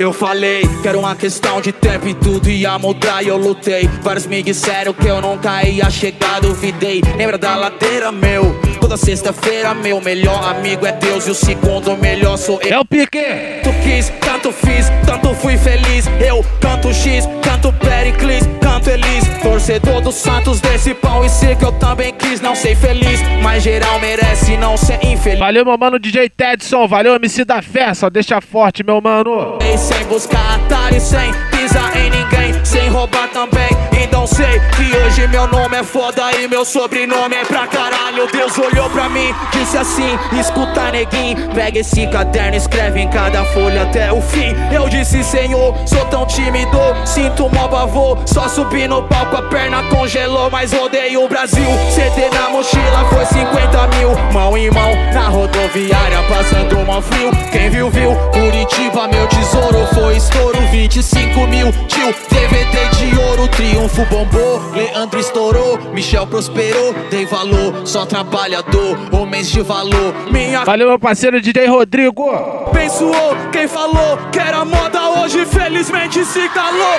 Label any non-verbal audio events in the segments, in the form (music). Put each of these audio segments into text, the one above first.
Eu falei que era uma questão de tempo e tudo ia mudar. E eu lutei. Vários me disseram que eu nunca ia chegar, duvidei. Lembra da ladeira, meu? Toda sexta-feira, meu melhor amigo é Deus. E o segundo melhor sou eu. É o pique! Tu quis, tanto fiz, tanto fui feliz Eu canto X, canto Pericles, canto Elis Torcedor dos Santos desse pão e sei que eu também quis Não ser feliz, mas geral merece não ser infeliz Valeu, meu mano DJ Tedson. Valeu, MC da Fé. Só deixa forte, meu mano. sem buscar atalho sem pisar em ninguém, sem roubar também. Então sei que hoje meu nome é foda e meu sobrenome é pra caralho. Deus olhou pra mim, disse assim: escuta, neguinho, pega esse caderno, escreve em cada folha até o fim. Eu disse, Senhor, sou tão tímido, sinto mó pavor. Só subi no palco, a perna congelou, mas rodei o Brasil. CD na mochila foi 50 mil, mão em mão na rodoviária, passando mó frio. Quem viu, viu. Curitiba, meu tesouro foi estouro, 25 mil. Tio, DVD de ouro, triunfo bombou. Leandro estourou, Michel prosperou. Dei valor, só trabalhador, homens de valor. Minha Valeu, meu parceiro DJ Rodrigo. Abençoou quem falou que era moda hoje, felizmente se calou.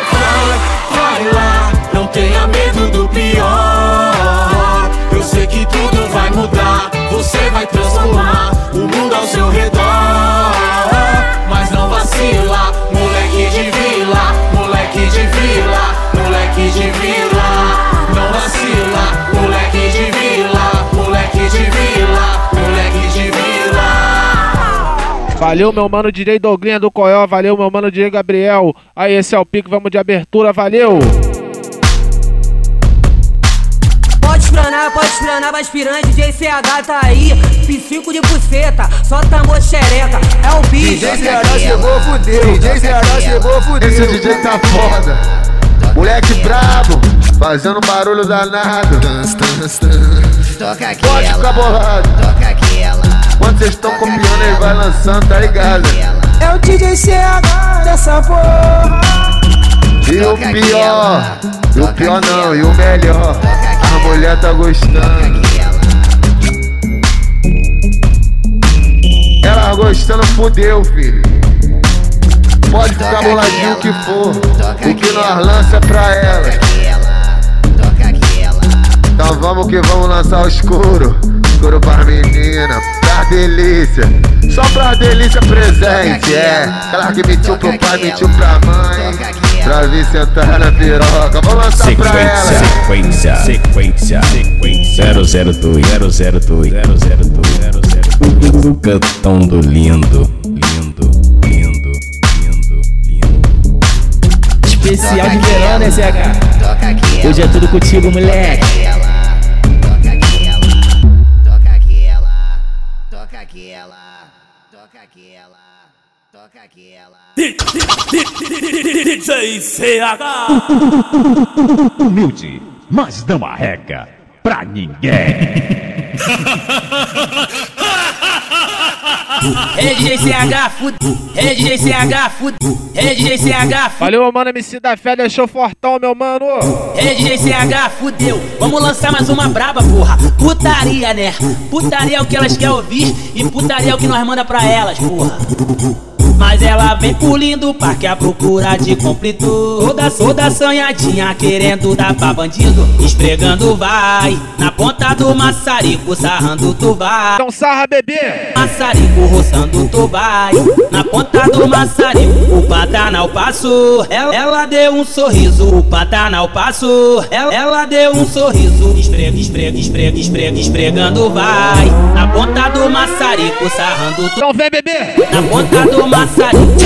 Vai lá, não tenha medo do pior. Eu sei que tudo vai mudar, você vai transformar o mundo ao seu redor. Mas não vacila, de vila. Não vacila, moleque de vila, moleque de vila, moleque de vila. Valeu, meu mano DJ Douglinha do Coió. Valeu, meu mano DJ Gabriel. Aí, esse é o pique. Vamos de abertura. Valeu. Pode espranar, pode espranar, vai espirando, DJ CH tá aí. P5 de buceta, só tambor xereca, é o bicho. DJ CH chegou, fudeu. DJ CH chegou, fudeu. Esse DJ tá foda. Moleque brabo, fazendo barulho danado. Toca Pode ficar bolado. toca aquela. Quando vocês estão copiando, ele vai lançando, tá ligado? É o DJ CH dessa porra. E o pior, e o pior não, e o melhor. A mulher tá gostando. Ela gostando, fudeu, filho. Pode ficar boladinho o que for. O que nós lança é pra ela. Então vamos que vamos lançar o escuro. Escuro pra menina, pra delícia. Só pra delícia presente, é. Aquela que mentiu pro pai, mentiu pra mãe. Pra vir sentar na piroca. Vamos lançar pra Sequência, ela. sequência, sequência, sequência 002, 002, 002, 002 Cantando lindo, lindo, lindo, Especial de verão, né, CH? Hoje é tudo contigo, moleque. Toca aquela, toca aquela, toca aquela, toca aquela, toca aquela. Humilde, mas não arrega pra ninguém (laughs) É DJ CH, fude. É DJ CH, fude. É DJ CH, fude. Valeu, mano MC da Fé. Deixou fortão, meu mano. CH, fudeu. Vamos lançar mais uma braba, porra. Putaria, né? Putaria é o que elas querem ouvir e putaria é o que nós manda pra elas, porra. Mas ela vem pulindo o parque à procura de conflito. Toda, toda sonhadinha querendo dar pra bandido. Esfregando vai, na ponta do maçarico, sarrando tu vai. Então sarra, bebê. Maçarico roçando tu vai Na ponta do maçarico O Pantanal passou ela, ela deu um sorriso O Pantanal passou ela, ela deu um sorriso Esfrega, esfrega, esfrega, esfrega, esfregando vai Na ponta do maçarico Sarrando tu Então vem, bebê. na ponta do maçarico,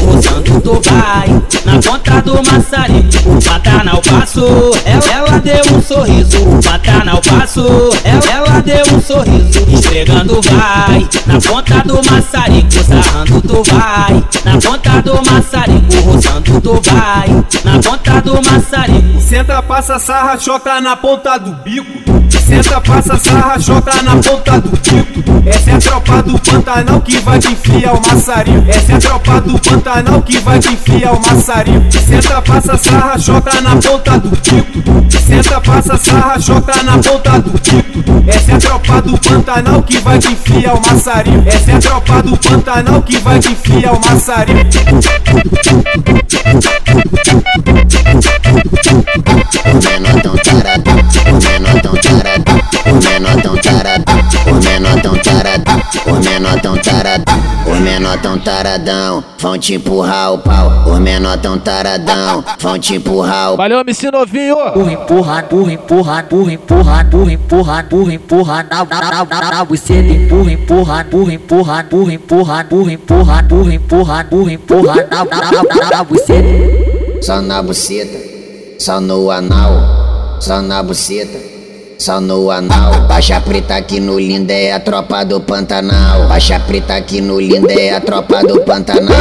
roçando tu vai Na ponta do maçarico, o Pantanal passou ela, ela deu um sorriso, o Pantanal passou ela, ela deu um sorriso Esfregando vai Na ponta do maçarico, sarrando vai Na ponta do maçarico, roçando tu vai Na ponta do maçarico. Senta, passa sarra, chota na ponta do bico. Senta, passa sarra, chota na ponta do bico. Essa é a tropa do Pantanal que vai te enfiar o maçarico. Essa é a tropa do Pantanal que vai te enfiar o maçarico. Senta, passa sarra, chota na ponta do bico. Senta, passa sarra, chota na ponta do bico. Essa é a tropa do Pantanal que vai te enfiar o maçarico. Essa é a tropa do Pantanal que vai te enfiar o maçarico. O menor tão taradão, o menor tão taradão, o menor tão taradão, o menor tão os menor tão taradão, vão te empurrar o pau. Os menor tão taradão, vão te empurrar o Valeu, MC novinho! Burra, empurra, burra, empurra, burra, empurra, burra, empurra, burra, empurra, na, na, na, na, na, você empurra, empurra, burra, empurra, burra, empurra, burra, empurra, burra, empurra, burra, empurra, na, na, na, na, na, você. Só na buceta, só no anal, só na buceta só no anal. Baixa preta aqui no lindo é a tropa do Pantanal. Baixa preta aqui no lindo é a tropa do Pantanal.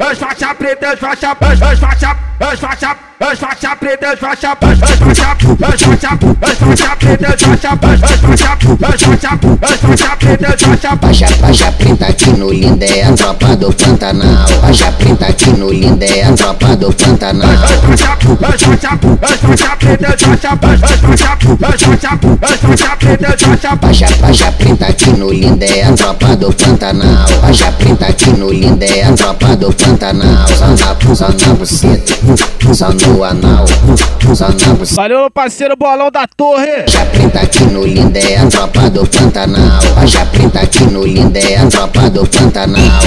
As faixa, faixa preta, as faixa, as faixa, as faixa, as faixa preta, as faixa, as faixa, as faixa, as faixa preta, as faixa, as faixa, as faixa, as faixa preta, as faixa. Baixa, baixa preta aqui no lindo é a tropa do Pantanal. Baixa preta aqui no lindo é a tropa do Pantanal. As faixa, as faixa, as faixa preta, as faixa, as faixa, as faixa, as faixa preta, as faixa. Baixa, baixa preta aqui no lindo é a tropa do Pantanal. Baixa preta aqui no lindo é a tropa do Pantanal. Só na, só na buceta, só no anal, só na buceta. Valeu, meu parceiro Bolão da Torre. Baixa preta aqui no lindo é a tropa do Pantanal. Baixa preta aqui no lindo é a tropa do Pantanal.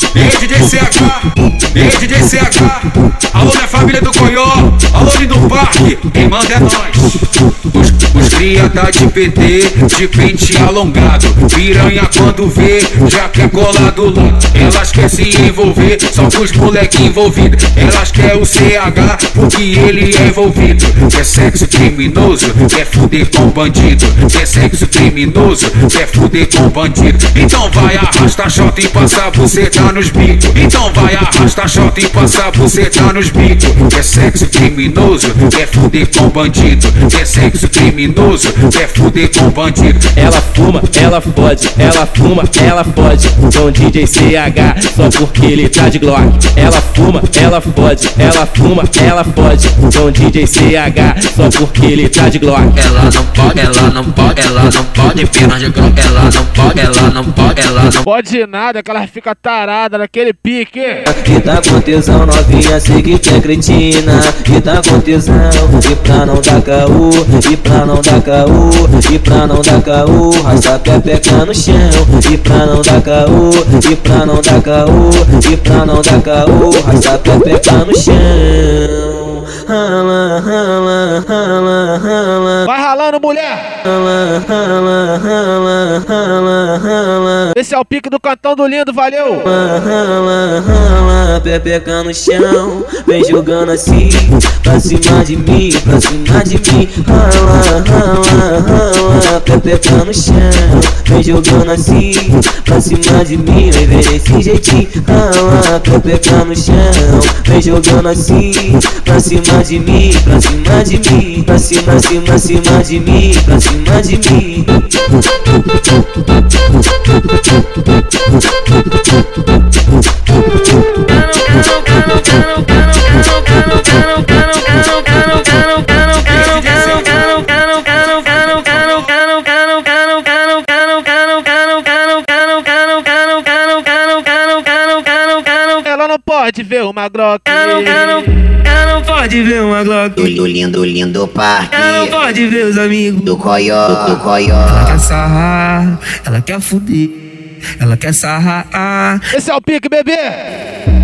DJ CH, DJ CH. Alô, minha família do Coió, alô, lindo parque, quem manda é nós. Os, os cria tá de PT, de pente alongado. Piranha quando vê, já quer colar do lado. Elas quer se envolver, só com os moleque envolvido. Elas quer o CH, porque ele é envolvido. Quer sexo criminoso, quer fuder com bandido. Quer sexo criminoso, quer fuder com bandido. Então vai arrastar shot e passar buceta nos bicos. Então vai arrastar shot e passar buceta nos bicos. Quer sexo criminoso, quer fuder com bandido. Quer sexo criminoso, quer fuder com bandido. Ela fuma, ela fode, ela fuma, ela fode. Com DJ CH, só porque ele tá de Glock. Ela fuma, ela fode, ela fuma, ela fode. Com DJ CH, só porque ele tá de Glock. Ela não pode, ela não pode, ela não pode piranha Glock. Ela não pode, ela não pode, ela não Pode nada, que ela fica tarada naquele pique. E tá com tesão, novinha, sei que tu é cretina. E tá com tesão, e pra não dar caô, e pra não dar caô, e pra não dar caô, raça pepeca no chão. E pra não dar caô, e pra não dar caô, e pra não dar caô, raça pepeca no chão. Rala, rala, rala, rala. Vai ralando, mulher. Rala, rala, rala, rala, rala. Esse é o pique do cantão do lindo, valeu. Rala, rala, pepeca no chão, vem jogando assim, pra cima de mim, pra cima de mim. Rala, rala, rala, pepeca no chão, vem jogando assim, pra cima de mim, vem ver esse jeitinho. Rala, pepeca no chão, vem jogando assim, pra cima de mim, pra cima de mim, pra cima, cima, cima de mim, pra cima de mim. Pode ver uma Glock. Ela não pode ver uma Glock. Do, do lindo, lindo parque. Ela não pode ver os amigos. Do coió, do coió. Ela quer sarrar, ela quer fuder, ela quer sarrar. Esse é o pique, bebê.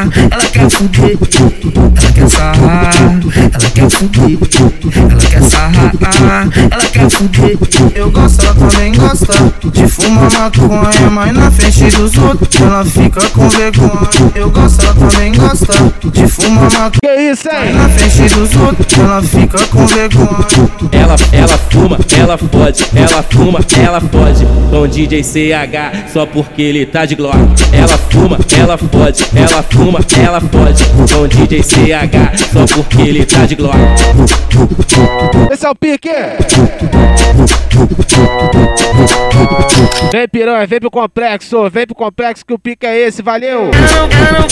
ela quer fuder, ela quer sarrar, ela quer fuder, ela quer sarrar, ela quer fuder. Eu gosto, ela também gosta de fumar maconha, mas na frente dos outros ela fica com vergonha. Eu gosto, ela também gosta de fumar maconha, Que isso, hein? na frente dos outros ela fica com vergonha. Ela, ela fuma, ela fode, ela fuma, ela fode com DJ CH só porque ele tá de Glock. Ela fuma, ela fode, ela fuma, ela fode com DJ CH só porque ele tá de Glock. Esse é o pique! Vem piranha, vem pro complexo, vem pro complexo que o pique é esse, valeu! Pode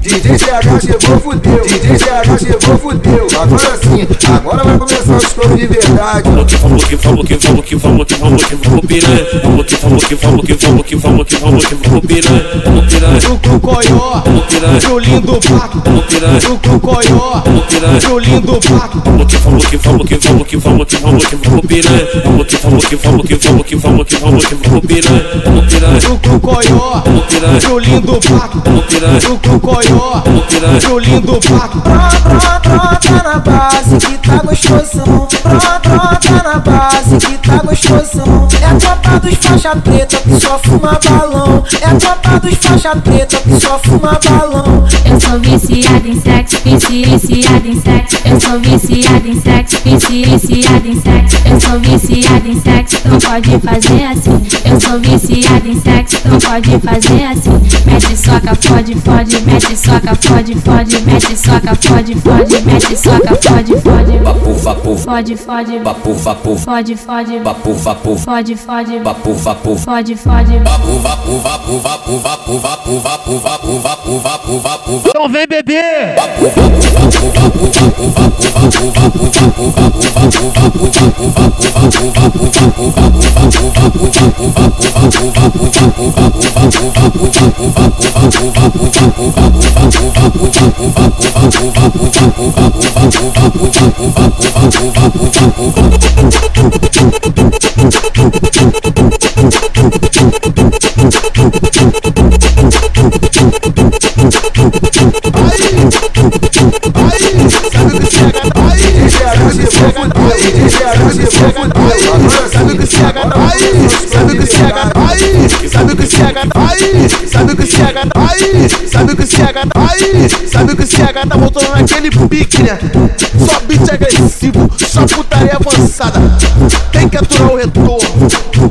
DJ CH chegou fudeu, DJ CH chegou fudeu. Agora sim, agora vai começar os shows de verdade. Vamos que vamos que vamos que vamos que vamos que vamos piranha. Vamos que vamos que vamos que vamos que vamos que vamos que vamos piranha. Vamos piranha. Do Cucoió, Vamos piranha. do lindo pato. Vamos piranha. Do Cucoió, Vamos piranha. do lindo pato. Vamos que vamos que vamos que vamos que vamos que vamos que vamos piranha. Vamos que vamos que vamos que vamos que vamos que vamos que vamos piranha. Vamos piranha. Do Cucoió, Vamos piranha. do lindo pato. Vamos piranha. Do Cucoió, Vamos piranha. do lindo pato. Brota na base que tá gostosão. Brota, na base que tá gostosão. É tropa dos faixa preta que só fuma balão. É tropa dos faixa preta que só fuma balão. Eu sou viciada em sexo, vici, viciada em sexo. Eu sou viciada em sexo, vici, viciada em sexo. Eu sou viciada em sexo, não pode fazer assim. Eu sou viciada em sexo, não pode fazer assim. Mete soca, fode, fode, mete soca, fode, fode, mete soca, fode, fode, mete soca, fode, fode. Vapo, vapo, Fode, fode, vapo, vapo, fode, fode, vapo, vapo, fode, fode, vapo, vapo. fode, fode. Vapo, vapo, vapo, vapo, vapo, vapo, vapo, vapo, vapo, vapo, vapo, vapo. Então vem beber! Sabe o que chega aí? Sabe o que chega aí? Sabe o que chega aí? Sabe o que chega aí? Sabe o que chega aí? Sabe o que chega? Tá voltando naquele pique, né? Só beat agressivo, só putaria avançada. Tem que aturar o retorno. Eu, eu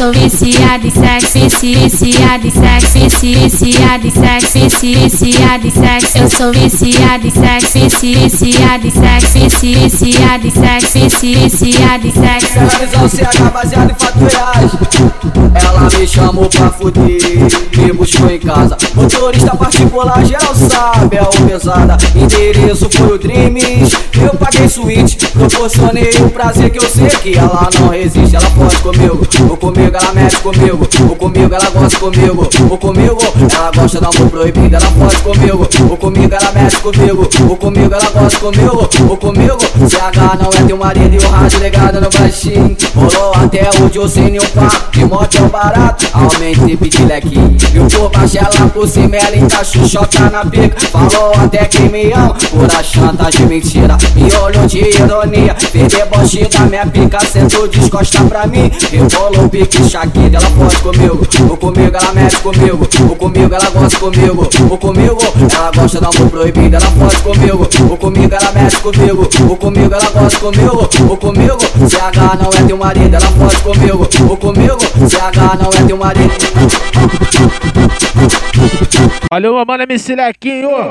sou viciada em sexo, vici, viciada em sexo, vici, viciada em sexo, vici, viciada em sexo. Eu sou viciada em sexo, vici, viciada em sexo, vici, viciada em sexo, vici, viciada em sexo. Ela me chamou pra fuder, me buscou em casa. Motorista particular, geral sabe, é o pesada. Endereço foi o Dreams, eu paguei suíte. Proporcionei o prazer que eu sei que ela não resiste. Ela pode comigo, ou comigo ela mexe comigo, ou comigo ela gosta comigo, ou comigo ela gosta do amor proibido. Ela pode comigo, ou comigo ela mexe comigo, ou comigo ela gosta comigo, ou comigo. CH não é teu marido e o rádio ligado no baixinho. Rolou até hoje eu sem nenhum papo, de moto é um barato, aumente e lequinho. E o por baixo ela por cima ela encaixou, na pica. Falou até que me ama, pura chanta de mentira. Me olhou de ironia, fez deboche da minha pica, sentou descosta pra mim. Rebolou o pique aqui, ela pode comigo. O comigo ela mexe comigo. O comigo ela gosta comigo. O comigo ela gosta do amor proibido, ela pode comigo. O comigo ela mexe comigo. O comigo ela gosta comigo. O comigo, CH não é teu marido, ela pode comigo. O comigo, CH não é teu marido. Valeu, mano MC Lequinho.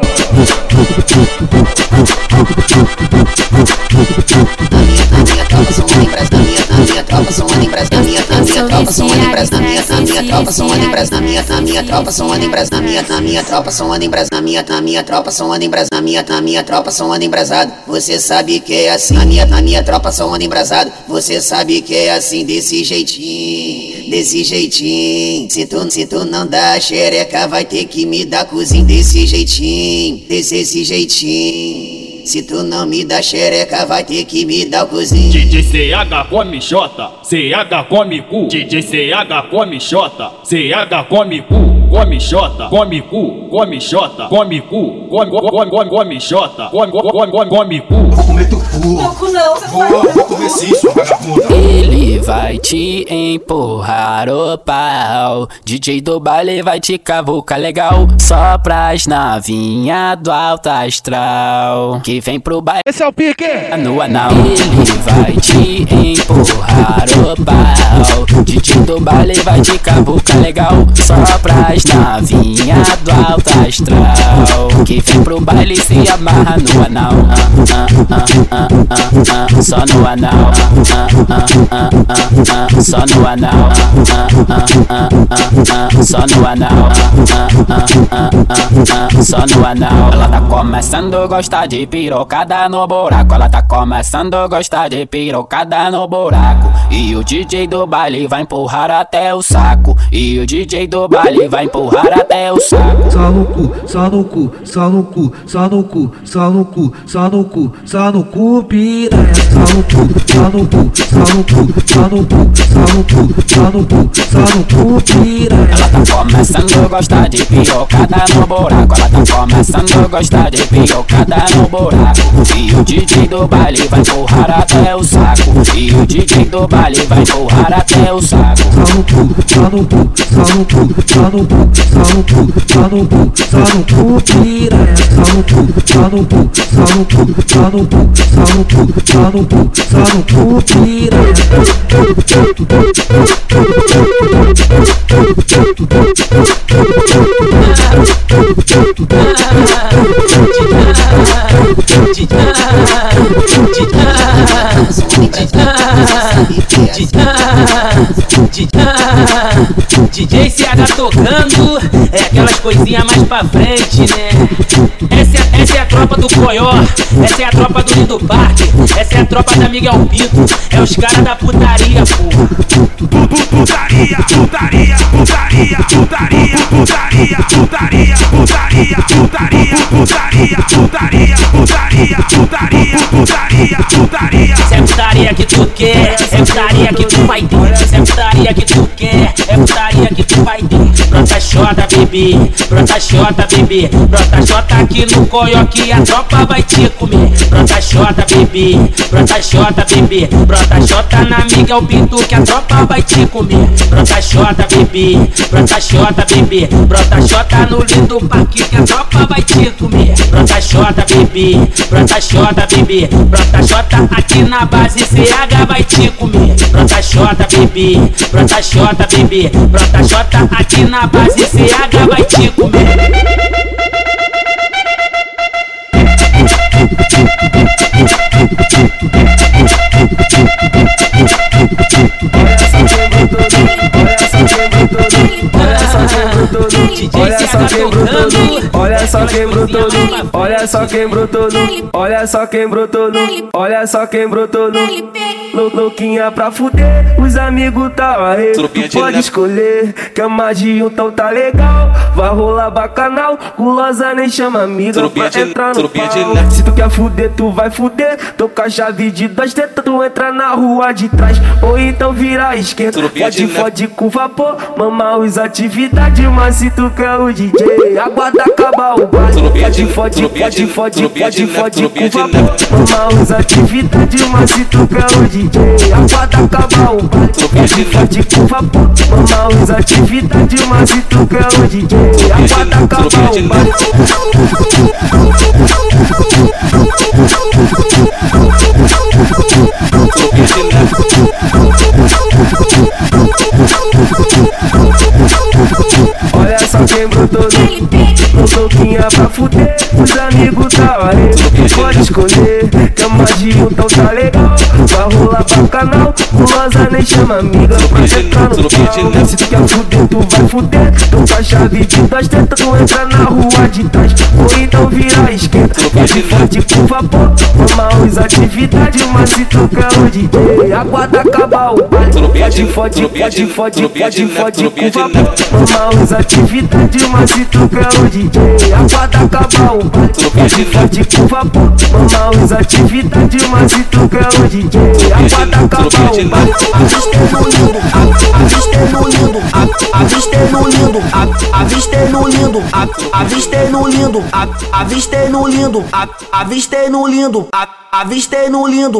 minha tropa são animbras, na minha, na minha tropa são animbras, na minha, na minha tropa são animbras, na minha, na minha tropa são animbras, na minha, na minha tropa são animbras, na minha, na minha tropa são animbras, na minha, na minha tropa são animbrasado. Você sabe que é assim, na minha, na minha tropa são animbrasado. Você sabe que é assim desse jeitinho, desse jeitinho. Se tu, se tu não dá xereca, vai ter que me dar cozinho desse jeitinho, desse esse jeitinho. Se tu não me dá xereca, vai ter que me dar o cozinho. DJ CH come xota, CH come cu. DJ CH come xota, CH come cu. Come xota, come cu, come xota, come cu, come, come, come, come xota, come, come, come, come cu. Vou comer teu cu. Cu não, vou, vou comer sim, sua vagabunda. Ele vai te empurrar o pau. DJ do baile vai te cavucar legal. Só pras navinha do alto astral. Que vem pro baile. Esse é o pique! No anal. Ele vai te empurrar o pau. DJ do baile vai te cavucar legal. Só pras navinha do alto astral. Que vem pro baile e se amarra no anal. Ah, ah, ah, ah, ah, ah, só no anal. Ah, ah, ah, ah, ah, só no anal. Ah, ah, ah, ah, ah, só no anal. Ah, ah, ah, ah, ah, só no anal. Ela tá começando a gostar de pirocada no buraco. Ela tá começando a gostar de pirocada no buraco. E o DJ do baile vai empurrar até o saco. E o DJ do baile vai empurrar até o saco. Só no cu, só no cu, só no cu, só no cu, só no cu, só no cu, só no cu, piranha. Só no cu, só no cu, só no cu, só no cu, só no cu, só no cu, só no cu, piranha. Ela tá começando a gostar de pirocada no buraco. Ela tá começando a gostar de pirocada no buraco. E o DJ do baile vai empurrar até o saco. E o DJ do baile vai empurrar até o saco. Só no cu, só no cu, só no cu, só no cu, só no cu, só no cu, só no cu, piranha. Só no cu, só no cu, só no cu, só no cu, só no cu, só no cu, só no cu, piranha. DJ CH tocando, é aquelas coisinhas mais pra frente, né? Essa é, essa é a tropa do Coió, essa é a tropa do Lindo Parque, essa é a tropa da Miguel Pinto, é os caras da putaria, porra. Putaria, putaria, putaria, putaria, putaria, putaria, putaria, putaria, putaria, putaria, putaria, putaria, putaria, putaria. Se é putaria que tu quer, é putaria que tu vai ter. É putaria que tu quer, é putaria que tu vai ter. Brota xota, bebê, brota xota, bebê, brota xota aqui no coio que a tropa vai te comer. Brota xota, bebê, brota xota, bebê, brota xota na Miguel Pinto que a tropa vai te comer. Brota xota, bebê, brota xota, bebê, brota xota no lindo parque que a tropa vai te comer. Brota xota, bebê, brota xota, bebê, brota xota aqui na base CH vai te comer. Brota xota, bebê, brota xota, bebê, brota xota aqui na base CH vai te comer. Olha só quem brotou, olha só quem brotou, olha só quem brotou, olha só quem brotou, olha só quem brotou, louquinha pra fuder, os amigos tá aí, tu pode escolher, que a magia então tá legal, Vai rolar bacanal, gulosa nem chama amiga pra de- entrar no de pau. Se tu quer fuder, tu vai fuder. Tô com a chave de dois tetas, tu entra na rua de trás. Ou então vira à esquerda. Trupinha de Fode, com vapor. Mama os atividades, mas se tu quer o DJ, aguarda acabar o baile. De- Fode, fode, trupinha de- fode, fode, de fode, com de vapor. Mama os atividades, mas se tu quer o DJ, aguarda acabar o baile. Fode, fode com vapor. Mama os atividades, mas se tu quer o DJ, aguarda acabar o baile. Olha só quem brotou no, no toquinha pra fuder Os amigos da arena Pode escolher Que é um, então tá legal. Vai rolar bacanal Gulosa nem chama amiga Pra entrar no pau Se tu quer fuder, tu vai fuder. Com a chave de duas tetas Tu entra na rua de trás Ou então vira à esquerda Fode, fode com vapor Mama os atividades Mas se tu quer o DJ Aguarda acabar o baile Fode, fode, fode, fode, fode, fode com vapor. Mama os atividades Mas se tu quer o DJ Aguarda acabar o baile Fode, fode com vapor Mama os atividades Mas se tu quer o DJ Aguarda acabar o baile Avistei no lindo, avistei no lindo, avistei no lindo, avistei no lindo, avistei no lindo, a- avistei no lindo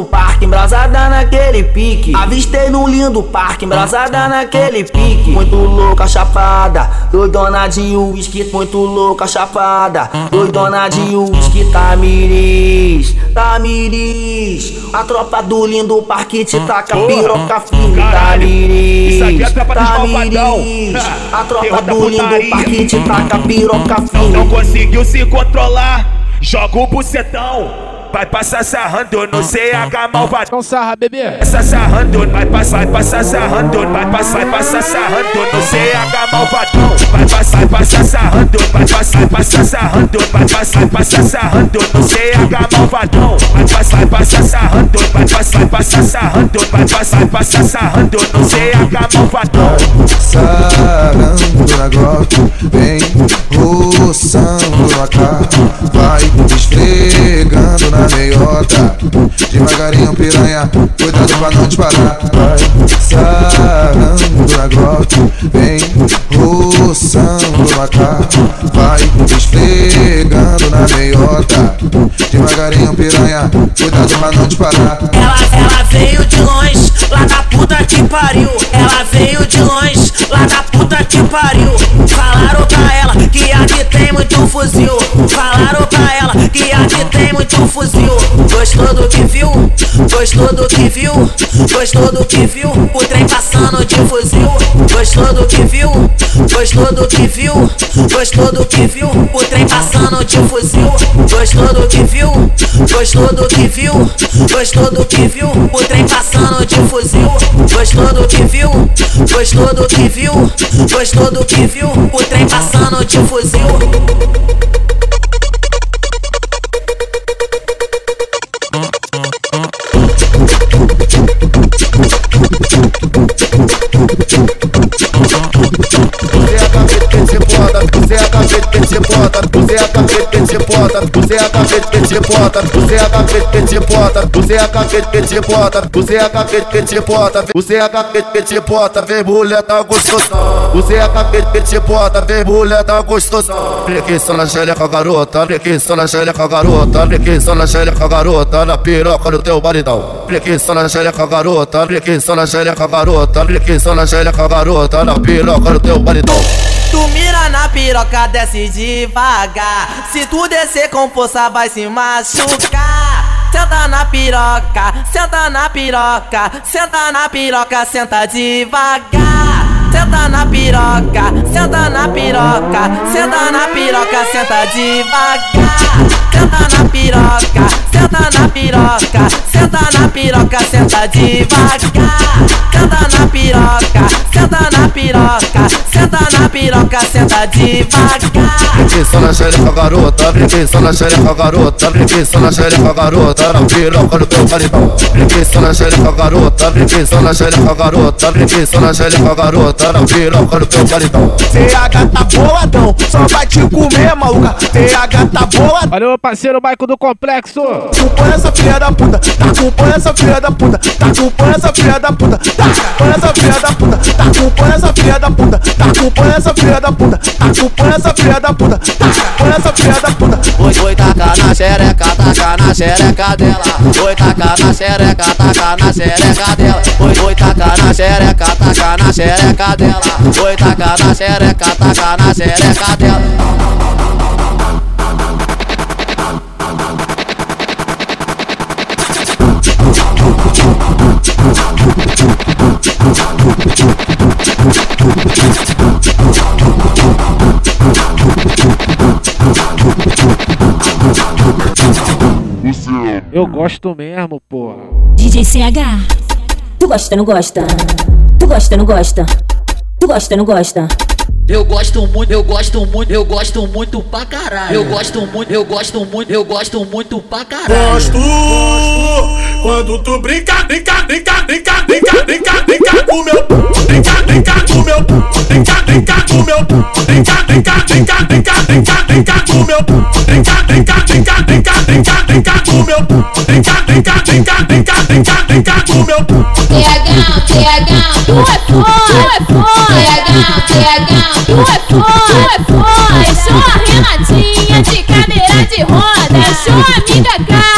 parque embrasada naquele pique. Avistei no lindo parque embrasada naquele pique. Muito louca chapada, doidona de uísque, muito louca chapada, doidona de uísque, Tamiris, Tamiris. A tropa do lindo parque te taca piroca firme, Tamiris. Isso aqui é a tropa. Tamiris. A tropa do lindo parque te taca piroca Não firme. conseguiu se controlar, joga o bucetão. Vai passar sarrando no CH malvado. Então sarra, bebê. Passa sarrando, vai passar, vai passar sarrando, vai passar, vai passar sarrando no CH malvadão. Vai passar, vai passar sarrando, vai passar, vai passar sarrando, vai passar, vai passar sarrando no CH malvadão. Vai passar, vai passar sarrando, vai passar, vai passar sarrando, vai passar, vai passar sarrando no CH malvadão. Sarando na Glock, vem roçando na cara Vai esfregando na meiota Devagarinho piranha, cuidado pra não disparar Vai sarando na Glock, vem roçando na cara Vai esfregando na meiota Devagarinho piranha, cuidado pra não disparar Ela, ela veio de longe, lá da puta que pariu. Ela veio de longe, lá da puta que pariu. Falaram pra ela que aqui tem muito fuzil. Falaram pra ela que aqui tem muito fuzil. Gostou do que viu? Gostou do que viu? Gostou do que viu? O trem passando de fuzil. Gostou do que viu? Gostou do que viu? Gostou do que viu? O trem passando de fuzil. Gostou do que viu? Gostou do que viu? Gostou do que viu? O trem passando de fuzil. Gostou do que viu? Gostou do que viu? Gostou do que viu? O trem passando de fuzil. Bota, você é a cacete que bota, você é a cacete que bota, você é a cacete que bota, você é a cacete que bota, você é a cacete que bota, vem mulher tá gostosa. Você é a cacete que bota, vem mulher tá gostosa. Preguiça na xereca garota, preguiça na xereca garota, preguiça na xereca garota, na piroca do teu maridão. Preguiça na xereca garota, preguiça na xereca garota, preguiça na xereca garota, na piroca do teu maridão. Tu mira na piroca, desce devagar. Se tu descer com força, vai se machucar. Senta na piroca, senta na piroca, senta na piroca, senta devagar. Senta na piroca, senta na piroca, senta na piroca, senta devagar. Senta na piroca, senta na piroca, senta na piroca, senta devagar. Senta na piroca, senta na piroca, senta na piroca, senta devagar. Preguiça na xereca garota, preguiça na xereca garota, preguiça na xereca garota, na piroca do teu maridão. Preguiça na xereca garota, preguiça na xereca garota, preguiça na xereca garota, na piroca do teu maridão. CH tá boladão, só vai te comer, maluca. TH tá boladão. Valeu, parceiro Maico do Complexo. Acompanha essa filha da puta, tá acompanha essa filha da puta, tá acompanha essa filha da puta, tá acompanha essa filha da puta, tá acompanha essa filha da puta, tá acompanha essa filha da puta, tá acompanha essa filha da puta, tá acompanha essa filha da puta. Oi, oi, taca na xereca, taca na xereca dela. Oi, taca na xereca, taca na xereca dela. Oi, oi, taca na xereca, taca na xereca dela. Oi, taca na xereca, taca na xereca dela. Eu gosto mesmo, porra. DJ CH, tu gosta, não gosta? Tu gosta, não gosta? Tu gosta, não gosta? Eu gosto muito, eu gosto muito, eu gosto muito pra caralho. Eu gosto muito, eu gosto muito, eu gosto muito pra caralho. Gosto quando tu brinca, brinca, brinca, brinca, brinca, brinca, brinca com meu brinca, brinca com meu brinca, brinca com meu brinca, brinca, brinca, brinca, brinca, brinca com meu brinca, brinca, brinca, brinca, brinca, brinca com meu brinca, brinca, brinca, brinca, brinca, brinca com meu TH, TH, tu é foda, tu é foda. TH, TH, tu é foda, tu é foda. Eu sou a Renatinha de cadeira de roda. Sou amiga Carla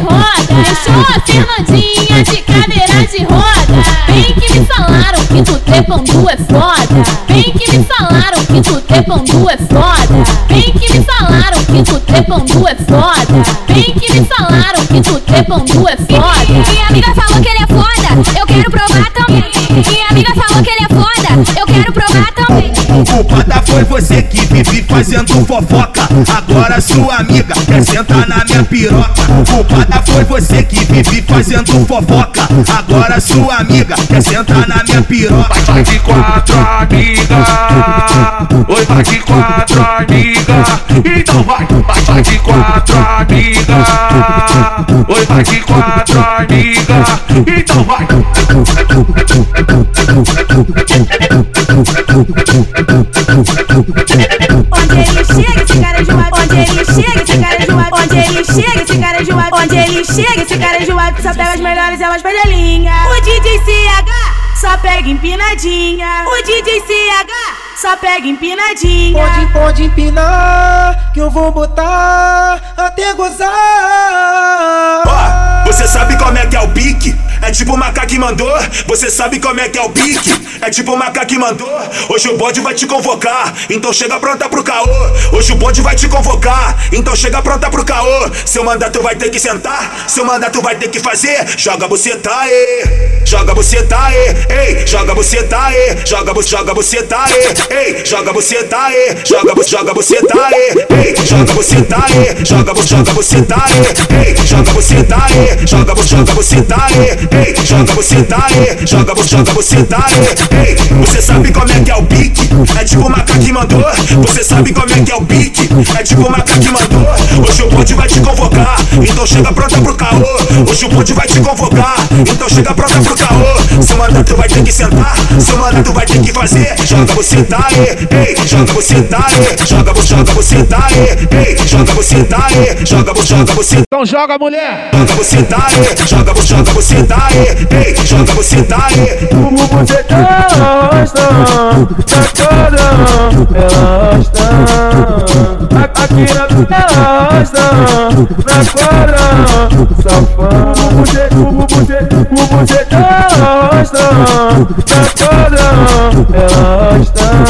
roda. Eu sou a Fernandinha de cadeira de roda. Bem que me falaram que tu trepandu é foda. Bem que me falaram que tu trepandu é foda. Bem que me falaram que tu trepandu é foda. Bem que me falaram que tu trepandu é foda. Minha amiga falou que ele é foda, eu quero provar também. Minha amiga falou que ele é foda, eu quero provar também. Culpada foi você que vive fazendo fofoca. Agora sua amiga quer sentar na minha piroca. Culpada foi você que vive fazendo fofoca. Agora sua amiga quer sentar na minha piroca. Vai de quatro, amiga. Oi, vai de quatro, amiga. Então vai, vai, vai de quatro, amiga. Oi, vai de quatro, amiga. Então vai. Onde ele chega, esse cara é enjoado. Onde ele chega, esse cara é é é. Só pega as melhores, elas perdem a linha. O DJ CH só pega empinadinha. O DJ CH só pega empinadinha. Pode, pode empinar, que eu vou botar até gozar. Ó, você sabe como é que é o pique? É tipo o macaco que mandou. Você sabe como é que é o pique? É tipo o macaco que mandou. Hoje o bode vai te convocar, então chega pronta pro caô. Hoje o bode vai te convocar, então chega pronta pro caô. Seu mandato vai ter que sentar, seu mandato vai ter que fazer. Joga você tá aí, joga você tá aí, ei, joga você tá aí, joga você, joga você tá aí, ei, joga você tá aí, joga você, joga você tá aí, ei, joga você tá aí, joga você, joga você tá aí, ei, joga você tá aí, joga você, joga você tá aí, ei, joga você tá aí, joga você, joga você tá aí, ei, você sabe como é que é o pique? É tipo o macaco que mandou, você sabe como é que é o pique? É tipo o macaco que mandou, hoje o bonde vai te convocar, então chega pronta pro caô, hoje o bonde vai te convocar, então chega pronta pro caô, seu mandato vai ter que sentar, seu mandato vai ter que fazer, joga você tá aí, ei, joga você tá aí, joga você, joga você tá aí, ei, joga você tá aí, joga você, joga você. Então joga, mulher! Joga você tá aí, joga você, joga você tá aí, ei, joga você tá aí. Como você cara, elas estão aqui na gosta na cara, safado. Como você, como você, como você cara, elas estão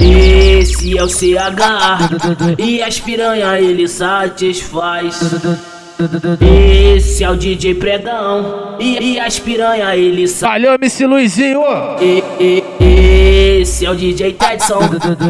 Esse é o CH e as piranha ele satisfaz. Esse é o DJ Pregão e, e as piranha ele sabe. Valeu, MC Luizinho! E, e, esse é o DJ Tedson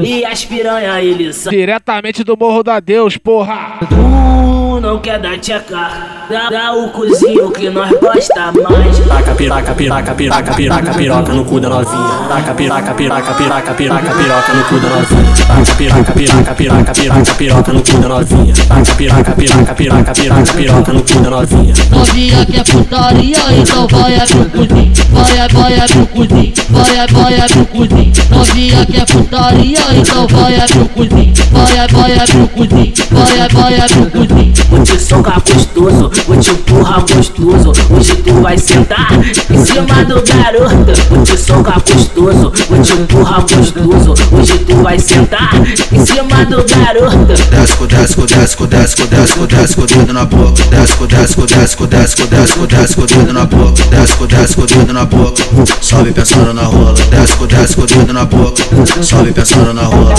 e as piranha ele sabe. Diretamente do Morro da Deus, porra! Tu não quer dar tcheca, dá, dá o cozinho que nós gosta mais. Taca piraca, piraca, piraca, piraca, piroca no cu da novinha. Taca piraca, piraca, piraca, piraca, piroca no cu da novinha. Taca piraca, piraca, piraca, piraca, piroca no cu da novinha. Taca piraca, piraca, piraca, piraca, piroca no cu da novinha. Novinha que é putaria, então vai é pro cozinho. Vai é, vai é pro cozinho. Vai é, vai é pro cozinho. Novinha que é putaria, então vai é pro cozinho. Vai é, vai é pro cozinho. Vai é, vai é pro cozinho. Vou te socar gostoso, vou te empurrar gostoso. Hoje tu vai sentar em cima do garoto. Vou te socar gostoso, vou te empurrar gostoso. Hoje tu vai sentar em cima do garoto. Desco, desco, desco, desco, desco, desco, dedo na boca. Desco, desco, desco, desco, desco, desco, dedo na boca. Desco, desco, dedo na boca. Sobe pensando na rola. Desco, desco, dedo na boca. Sobe pensando na rola.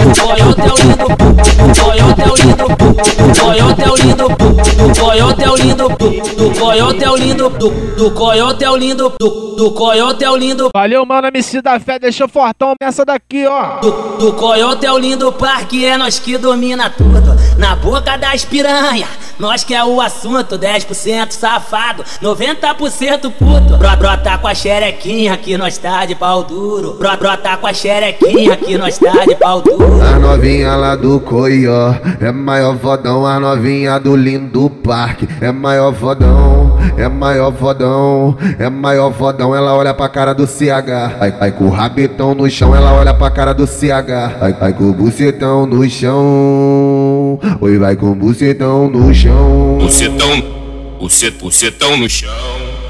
O coiote é o lindo, o coiote é o lindo, o coiote é o lindo, o coiote é o lindo, do coiote é o lindo, do do coiote é o lindo, do do coiote é o lindo. Valeu, mano, MC da fé, deixou fortão essa daqui, ó. Do, do coiote é o lindo parque, é nós que domina tudo. Na boca das piranha, nós que é o assunto. 10% safado, 90% puto. Bro, brota com a xerequinha que nós tá de pau duro. Bro, brota com a xerequinha que nós tá de pau duro. A novinha lá do Coió é maior fodão. A novinha do lindo parque é maior fodão. É maior fodão, é maior fodão. Ela olha pra cara do CH. Ai, ai, com o rabetão no chão, ela olha pra cara do CH. Ai, ai, com o bucetão no chão. Oi, vai com o bucetão no chão. Bucetão, bucet, bucetão no chão.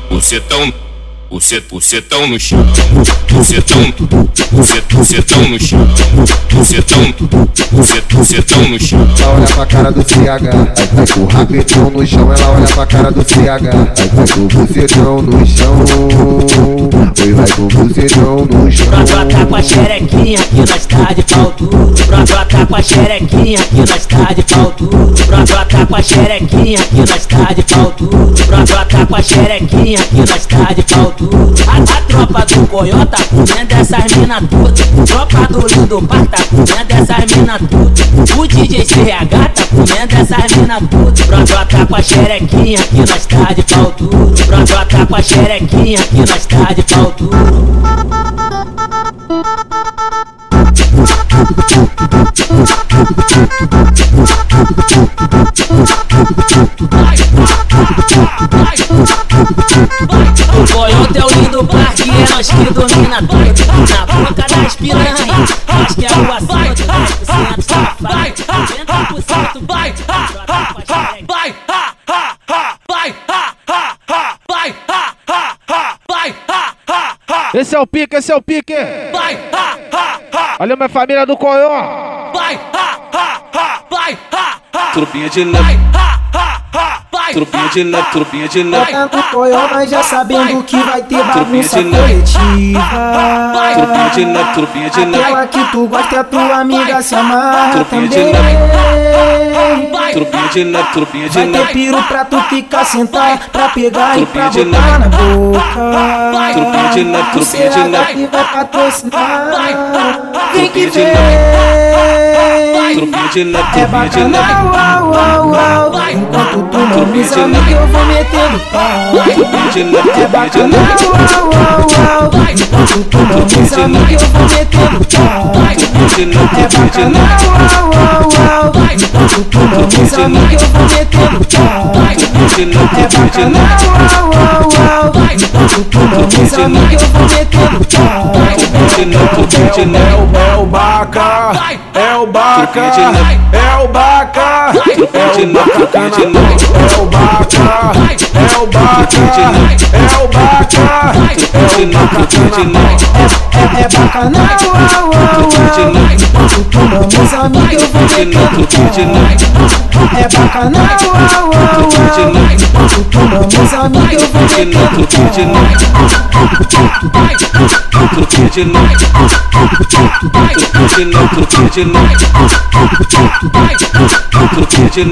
Bucetão, bucet, bucetão no chão. Bucetão, bucet, bucetão no chão. Bucetão, bucet, bucetão no chão. Ela olha pra cara do CH. O rabetão no chão, ela olha pra cara do CH. O bucetão no chão. Oi, vai com o no chão. Brota com a xerequinha que nós tá de pau duro. Brota com a xerequinha que nós tá de pau duro. Brota com a xerequinha que nós tá de pau duro. Brota com a xerequinha que nós tá de pau duro. A, a tropa do coiota comendo essas mina tudo. Tropa do lindo par tá comendo essas mina tudo. O DJ CH tá comendo essas mina tudo. Brota com a xerequinha que nós tá de pau duro. Brota com a xerequinha que nós tá de pau duro. O coiote é o lindo parque, é nós que domina tudo. Na boca das piranha, nós que é o assunto. 10% safado, 90% vai, vai, vai, Esse é o pique, esse é o pique. Olha minha família do Coió. Trupinha de leve. Trupinha de leve, trupinha de leve. Mas já sabendo que vai ter bagunça de leve. coletiva. Trupinha de leve, trupinha de Aquela leve. que tu gosta, a tua amiga se amarra Trupinha de também. Trupinha de leve, trupinha de Vai ter leve. piro pra tu ficar sentado, pra pegar e pra botar leve. na boca. Trupinha de leve, trupinha de leve. que vai patrocinar. Vem que vem. Trupinha de leve, É trupinha de leve. Enquanto tu não me exame, eu vou metendo. Trupinha de leve, É trupinha de leve. Enquanto tu não me exame, eu vou metendo É de leve, É. É o baca, é o baca, é o baca, é o baca, é o Baca, é o Baca, é, é, é bacanal, au, au, é Vamos amigo, eu vou meter É bacanal, au, au, é Vamos amigo, eu vou meter de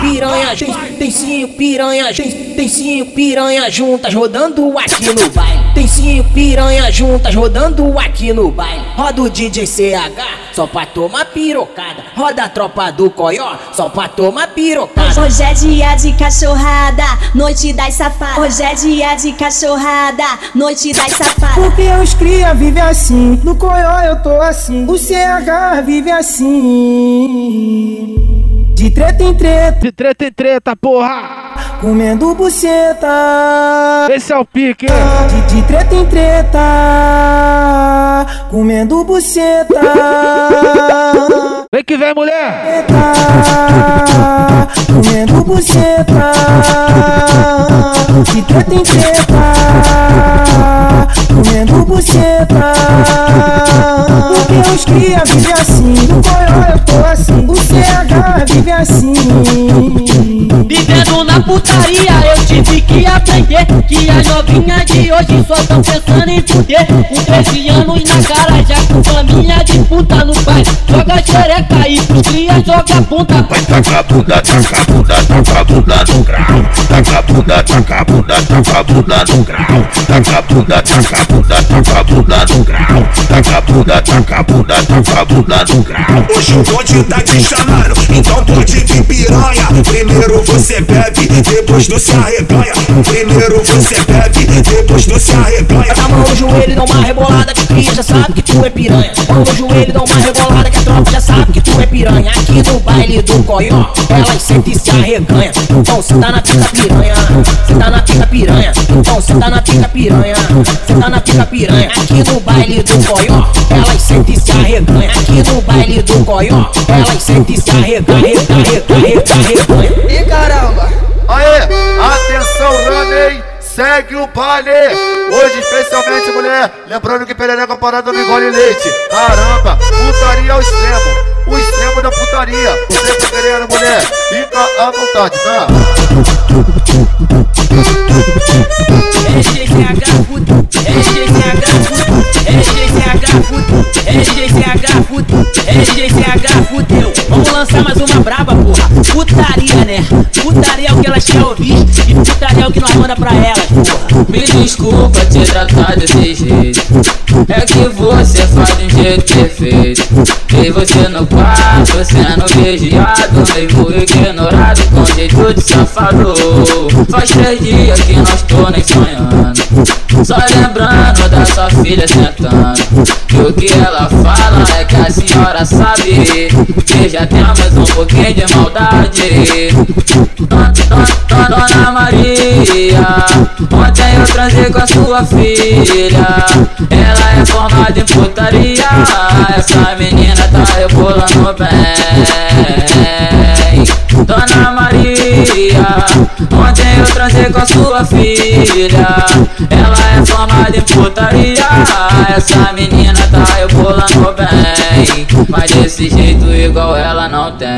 piranha, tem piranha, gente, tem cinco piranha, tem cinco piranha, juntas rodando aqui no baile. Tem piranha juntas rodando aqui no baile. Roda o DJ CH, só pra tomar pirocada. Roda a tropa do Coió, só pra tomar pirocada. Hoje é dia de cachorrada, noite das safadas. Hoje é dia de cachorrada, noite das safadas. Porque os cria vive assim, no Coió eu tô assim, o Vive assim. De treta em treta, de treta em treta, porra. Comendo buceta. Esse é o pique. De, de treta em treta, comendo buceta. Vem que vem, mulher. Eita, comendo buceta. De treta em treta, comendo buceta. Porque os cria vive assim, no Coió eu tô assim, o CH vive assim. Na putaria, eu tive que aprender Que as novinhas de hoje só tão pensando em fuder. Com 13 anos na cara, já com família de puta no pai Joga xereca e pros cria joga ponta Vai taca a bunda, taca a bunda, taca a bunda no grau. Taca a bunda, taca a bunda, taca a bunda no grau. Taca a bunda, taca a bunda, taca a bunda no grau. Taca a bunda, taca a bunda, taca a bunda no grau. Hoje o bonde tá te chamando, então pode vir piranha. Primeiro você bebe, depois tu se arreganha Primeiro você bebe, depois tu se arreganha Dá mão no joelho, dá uma rebolada que cria já sabe que tu é piranha. Mão no joelho, dá uma rebolada que a tropa já sabe que tu é piranha. Aqui no baile do coió, elas sentem e se arreganha. Então cê tá na pica piranha, cê tá na pica piranha. Então cê tá na pica piranha, cê tá na pica piranha. Aqui no baile do coió, elas sentem e se arreganha. Aqui no baile do coió, elas sentem e se arreganha. Arreganha, arreganha Segue o baile! Hoje, especialmente, mulher, lembrando que perereca parada não engole leite. Caramba, putaria ao extremo. O extremo da putaria. Você tá querendo, mulher? Fica à vontade, tá? Fudeu. Vamos lançar mais uma braba, porra. Putaria, né? Putaria é o que elas querem ouvir e putaria é o que nós manda pra elas, porra. Me desculpa te tratar desse jeito É que você faz de um jeito perfeito E você no quarto sendo vigiado Meio ignorado com jeito de safado Faz três dias que não estou nem sonhando Só lembrando da sua filha sentando E o que ela fala é que a senhora sabe Que já temos um pouquinho de maldade Dona Maria Ontem eu transei com a sua filha Ela é formada em putaria Essa menina tá rebolando bem Ontem eu transei com a sua filha Ela é formada em putaria Essa menina tá rebolando bem Mas desse jeito igual ela não tem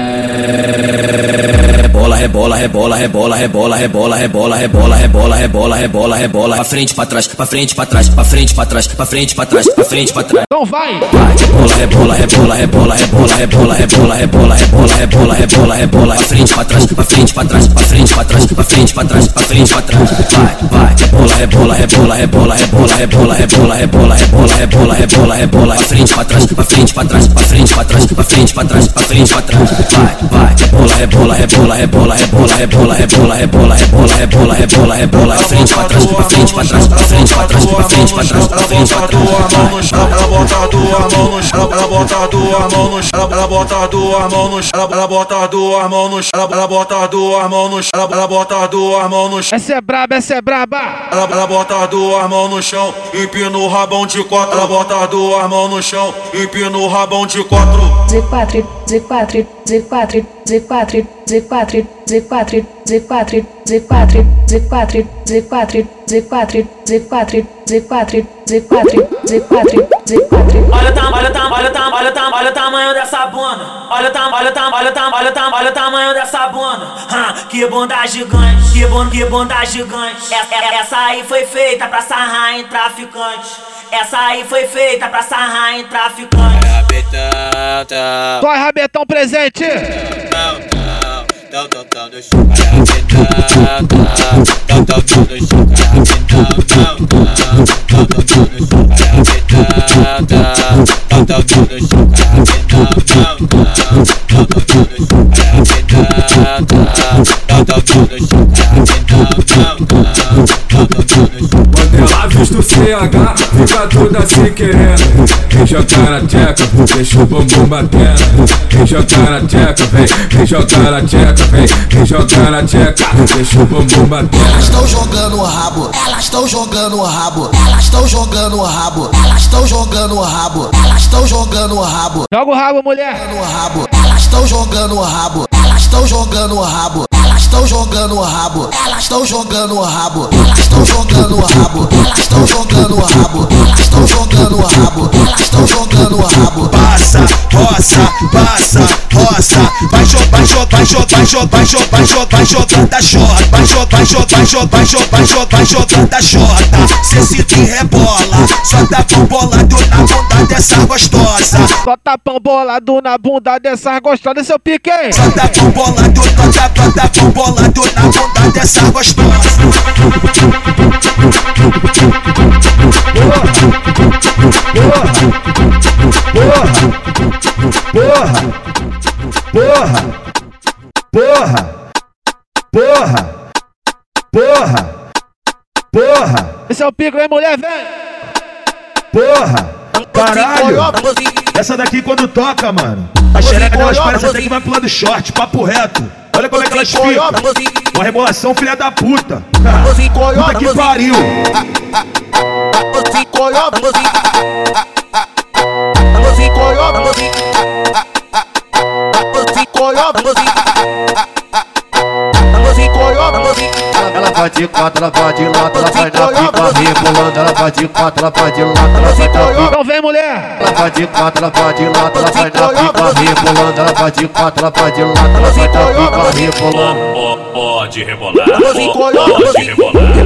Rebola, rebola, rebola, rebola, rebola, rebola, rebola, rebola, rebola, rebola, rebola, rebola, pra frente, pra trás, pra frente, pra trás, pra frente, pra trás, pra frente, pra trás, pra frente, pra trás. Então vai! Vai, rebola, rebola, rebola, rebola, rebola, rebola, rebola, rebola, rebola, rebola, rebola, rebola, pra frente, pra trás, pra frente, pra trás, pra frente, pra trás, pra frente, pra trás, pra frente, pra trás. Vai, vai, rebola, rebola, rebola, rebola, rebola, rebola, rebola, rebola, rebola, rebola, rebola, rebola, pra frente, pra trás, pra frente, pra trás, pra frente, pra trás, pra frente, pra trás, pra frente, pra trás. Vai, vai, rebola, rebola, rebola, rebola, rebola, rebola, rebola, rebola, rebola, rebola, rebola, rebola, pra frente, pra trás, pra frente, pra trás, pra frente, pra trás, pra frente, pra trás, pra frente, pra trás. Ela bota duas mãos no chão, ela bota duas mãos no chão, ela bota duas mãos no chão, ela bota duas mãos no chão, ela bota duas mãos no chão, ela bota duas mãos no chão. Essa é braba, essa é braba. Ela, ela bota duas mãos no chão, empina o rabão de quatro. Ela bota duas mãos no chão, empina o rabão de quatro. De quatro, de quatro, de quatro. Z4, Z4, Z4, Z4, Z4, Z4, Z4, Z4, Z4, Z4, Z4, Z4, Z4. Olha o tamanho, olha o tamanho, olha o tamanho, olha o tamanho, olha o tamanho dessa bunda. Olha o tamanho, olha o tamanho, olha o tamanho, olha o tamanho, olha o tamanho dessa bunda. Que bunda gigante, que bunda, que bunda gigante. Essa, essa aí foi feita pra sarrar em traficante. Essa aí foi feita pra sarrar em traficante. Corre, Rabetão presente! Então, então, então, deixa o cara rapidão. Então, então, então, deixa o cara rapidão. Então, então, então, deixa o cara rapidão. do então, então, deixa o cara rapidão. Então, então, então, deixa o cara rapidão. Então, então, então, deixa o cara rapidão. Quando ela vista o CH, fica toda sem querer. Deixa o cara tcheca, deixa o bumbum bater. Deixa o cara tcheca, vem, deixa o cara tcheca tcheca, vem, vem jogar na tcheca, deixa o bumbum bater. Elas estão jogando o rabo, elas estão jogando o rabo, elas estão jogando o rabo, elas estão jogando o rabo, elas estão jogando o rabo. Joga o rabo, mulher! Elas estão jogando o rabo, elas estão jogando o rabo. Elas estão jogando o rabo, elas estão jogando o rabo, elas estão jogando o rabo, elas estão jogando o rabo, elas estão jogando o rabo, elas estão jogando o rabo. Passa, roça, passa, roça, vai jogar, vai jogar, vai jogar jogar, jogar, jogar, vai jogando a jota. Vai jogar, jogar, jogar, jogar, jogar, vai jogando a jota. Cê se te rebola, só tá com bolado na bunda dessa gostosa. Só tapão bolado na bunda dessas gostosas, seu pique, hein? Só tá com bolado, só tá, só tá com bolado na bunda dessa gostosa. Porra! Porra! Porra! Porra! Porra! Porra! Esse é o pico, hein, mulher, vem! Porra! Caralho! Essa daqui quando toca, mano. A xereca delas parece até que vai pro lado short, papo reto. Olha como é que elas ficam. Uma rebolação, filha da puta. Puta que pariu. Ela vai de quatro, ela vai de lado, ela vai na pica rebolando. Ela vai de quatro, ela vai de lado, ela vai na pica. Então vem, mulher! Ela vai de quatro, ela vai de lado, ela vai na pica rebolando. Ela vai de quatro, ela vai de lado, ela vai na pica rebolando. Pode rebolar, pode rebolar.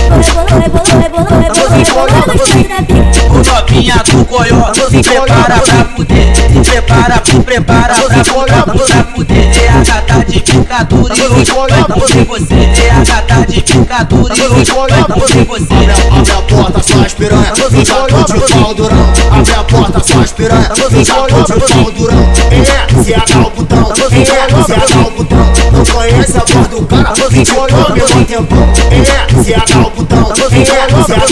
Novinha do coió, se prepara pra fuder, se prepara, se prepara pra fuder, pra fuder. É TH tá de picadura e os dois de você. É TH tá de picadura e os dois de você. Abre a porta, só as piranha, vingador de pau. Abre a porta, só as piranha, vingador de pau. É, se é o botão conhece a voz do cara, você te olhou ao tempo. É, se é o botão, é, se é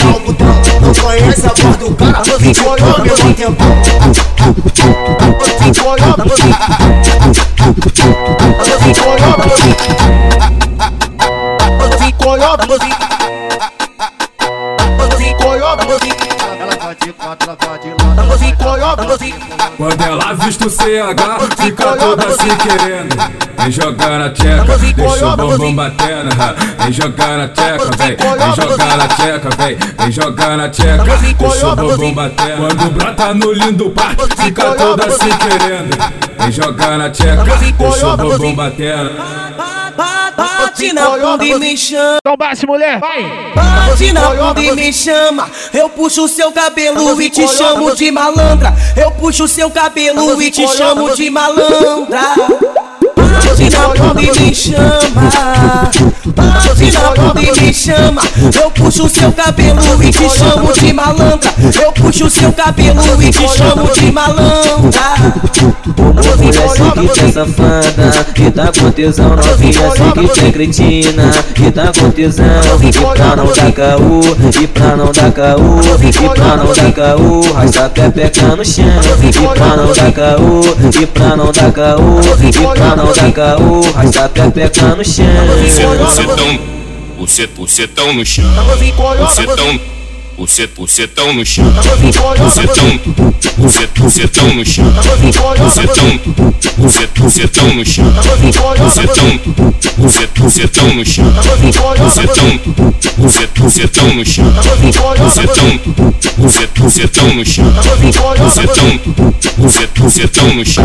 o botão. Não conhece a voz do cara, você te olhou ao mesmo tempo. Você te olhou tempo. Você te olhou tempo. Quando ela vista o CH, fica toda se querendo. Vem jogar na tcheca, deixa o bumbum batendo. Vem jogar na tcheca, vem, vem jogar na tcheca, vem, vem jogar na tcheca, deixa o bumbum batendo. Quando brota no lindo parque, fica toda se querendo. Vem jogar na tcheca, deixa o bumbum batendo. Bate na bunda e me chama. Então bate, mulher, vai! Bate na bunda e me chama. Eu puxo o seu cabelo e te chamo de malandra. Eu puxo o seu cabelo e te chamo de malandra. (laughs) Na bunda e me chama. E me chama. Eu puxo seu cabelo e te chamo de malandra. Eu puxo seu cabelo e te chamo de malandra. Sei que é safada E tá com tesão novinha que tu é cretina E tá com tesão E pra não dar caô E pra não dar caô E pra não dar caô Rasta pepeca no chão E pra não dar caô E pra não dar caô E pra não dar Taca o racha pepeca no chão. Você, você tão, você, você tão no chão. Você tão bucetão no chão. Bucetão, bucet, bucetão no chão. Bucetão, bucet, bucetão no chão. Bucetão, bucet, bucetão no chão. Bucetão, bucet, bucetão no chão. Bucetão, bucet, bucetão no chão. Bucetão, bucet, bucetão no chão.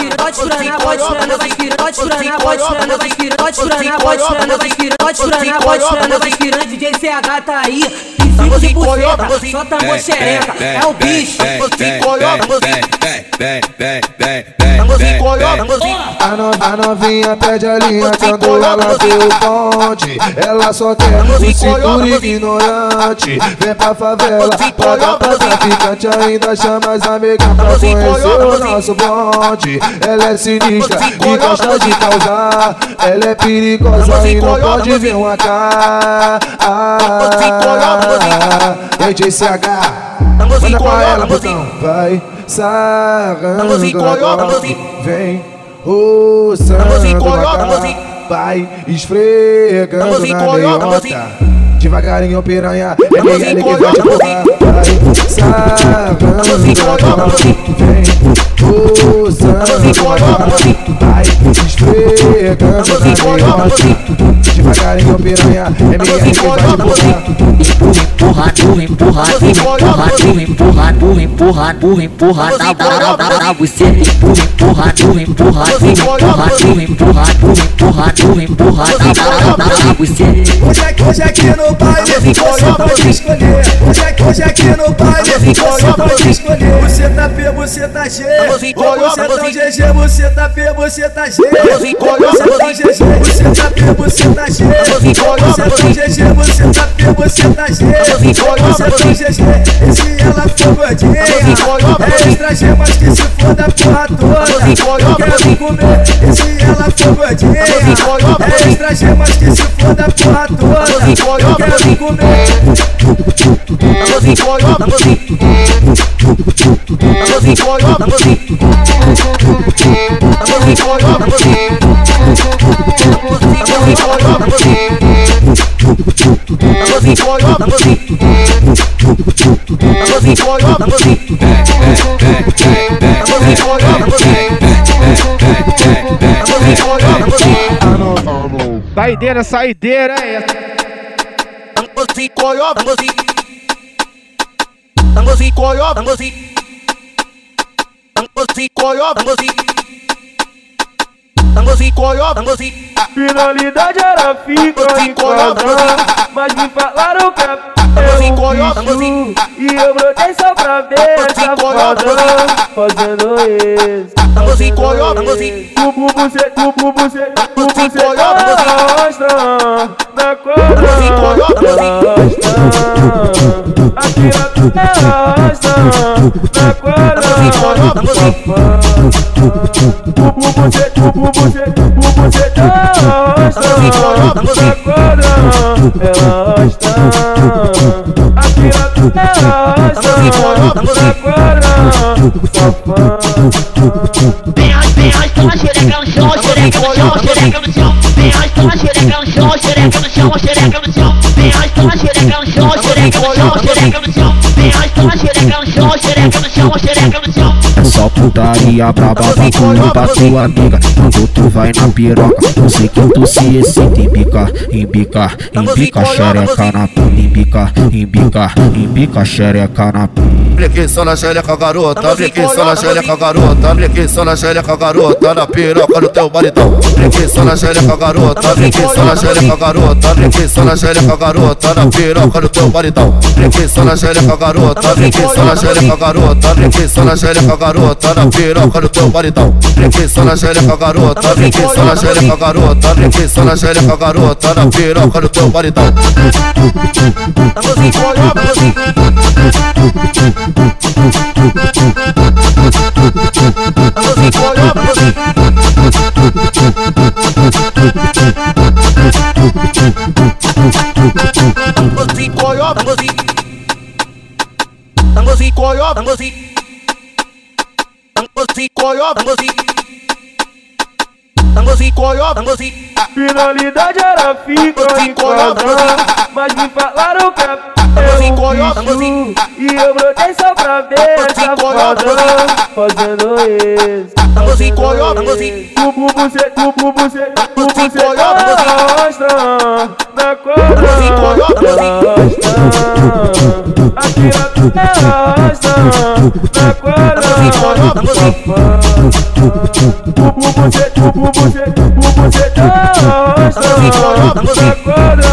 pode suranar, pode suranar, vai inspirando, pode suranar, pode suranar, vai inspirando, pode suranar, pode suranar, vai inspirando, pode suranar, pode suranar, vai inspirando, DJ CH tá aí. 5%, só tá xereca, é o bicho. A novinha pede a linha quando ela vê o ponte, Ela só quer o cintura ignorante. Vem pra favela, paga pra traficante. Ainda chama as amigas pra conhecer o nosso bonde. Ela é sinistra e gosta de causar. Ela é perigosa e não pode vir uma cá. Ei, JCH, manda pra ela, botão. Vai sarrando Vem roçando devagar Vai esfregando na meiota Devagarinho piranha, é Miguel que vai te meiota Devagarinho piranha, é Miguel que vai te empurrar empurra, empurra, empurra, empurra, empurra, empurra, empurra, empurra, empurra, dá, dá, dá, dá, você empurra, empurra, empurra, empurra, empurra, empurra, empurra, empurra, empurra, dá, dá, dá, você. Hoje aqui, hoje aqui no baile, você pode escolher. Hoje aqui no baile, você pode escolher. Você tá P, você tá G. Você tá GG, você tá P, você tá G. Você tá GG, você tá P, você tá G. Você tá GG, você tá P, você tá G. Você tá GG, e se ela for gordinha É extra G, mas que se for da porra toda Eu quero comer, e se ela for gordinha É extra G, mas que se for da porra toda querem comer. Amorzinho, amorzinho, amorzinho, amorzinho, amorzinho, Saideira, saideira é essa. Tangozi, coió, tangozi Tangozi, coió, tangozi Tangozi, coió, tangozi Finalidade era ficar em quadrar Mas me falaram que é um bicho E eu brotei só pra ver essa foda Fazendo isso Fazendo isso O bubu cê, o bubu cê, o bubu cê Arrasta na quadra Arrasta A piroca arrasta na quadra O bubu cê, o bubu cê, o bubu cê Arrasta na quadra Ela arrasta A piroca arrasta na quadra Vem as, vem as, toma xereca no chão, xereca no chão, xereca no chão. Vem as, toma xereca no chão, xereca no chão, xereca no chão, xereca a só putaria braba no pulo da sua amiga, quando tu vai na piroca, eu sei que tu se excita, embica, embica, embica xereca na puta, embica, embica, embica xereca na puta. Apliquei só na xereca, garota. Apliquei só na xereca, garota. Apliquei só na xereca, garota. Na piroca do teu baritão. Apliquei só na xereca, garota. Apliquei só na xereca, garota. Apliquei só na xereca, garota. Na piroca do teu baritão. Apliquei só na xereca, garota. Apliquei só na xereca, garota. Apliquei só na xereca, garota. Na piroca do teu baritão. Apliquei só na xereca, garota. Apliquei só na xereca, garota. Apliquei só na xereca, garota. Na piroca do teu Tangozi, coyo, tangozi Tangozi, coyo, tangozi baritão. Finalidade era ficar em quadrar Mas me falaram que é bicho E eu brotei só pra ver essa foda Fazendo isso Fazendo isso O bubu cê, o bubu cê, o bubu cê mostra na quadra Aqui na mostra na quadra O bubu cê, o bubu cê, o bubu cê Ela mostra na quadra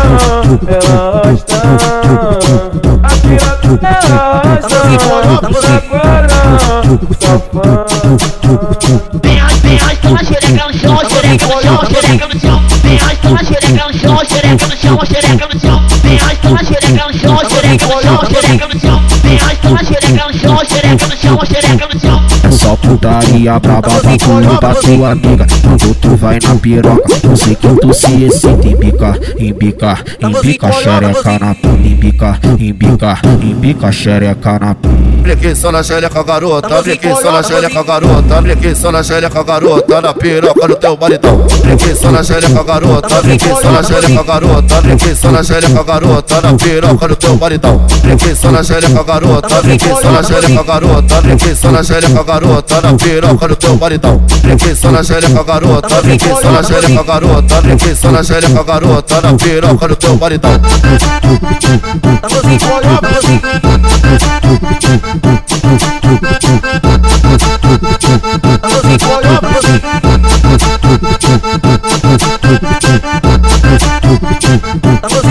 Ela mostra a piroca na quadra Vem as, vem as, toma xereca no chão, xereca no chão, xereca no chão Vem as, toma xereca no chão, xereca no chão, xereca no chão Vem as, toma xereca xereca no chão, xereca no no no no É só putaria braba pra tu da tua amiga Quando tu vai na piroca. Eu sei que tu se excita em bica, em bica, em bica Xereca na pula, em bica, em bica, em bica Xereca na pula Apliquei só na xereca, garota. Apliquei só na xereca, garota. Apliquei só na xereca, garota. Na piroca do teu baritão. Apliquei só na xereca, garota. Apliquei só na xereca, garota. Apliquei só na xereca, garota. Na piroca do teu baritão. Apliquei só na xereca, garota. Apliquei só na xereca, garota. Apliquei só na xereca, garota. Na piroca do teu baritão. Apliquei só na xereca, garota. Apliquei só na xereca, garota. Apliquei só na xereca, garota. Na piroca do teu baritão. Tamo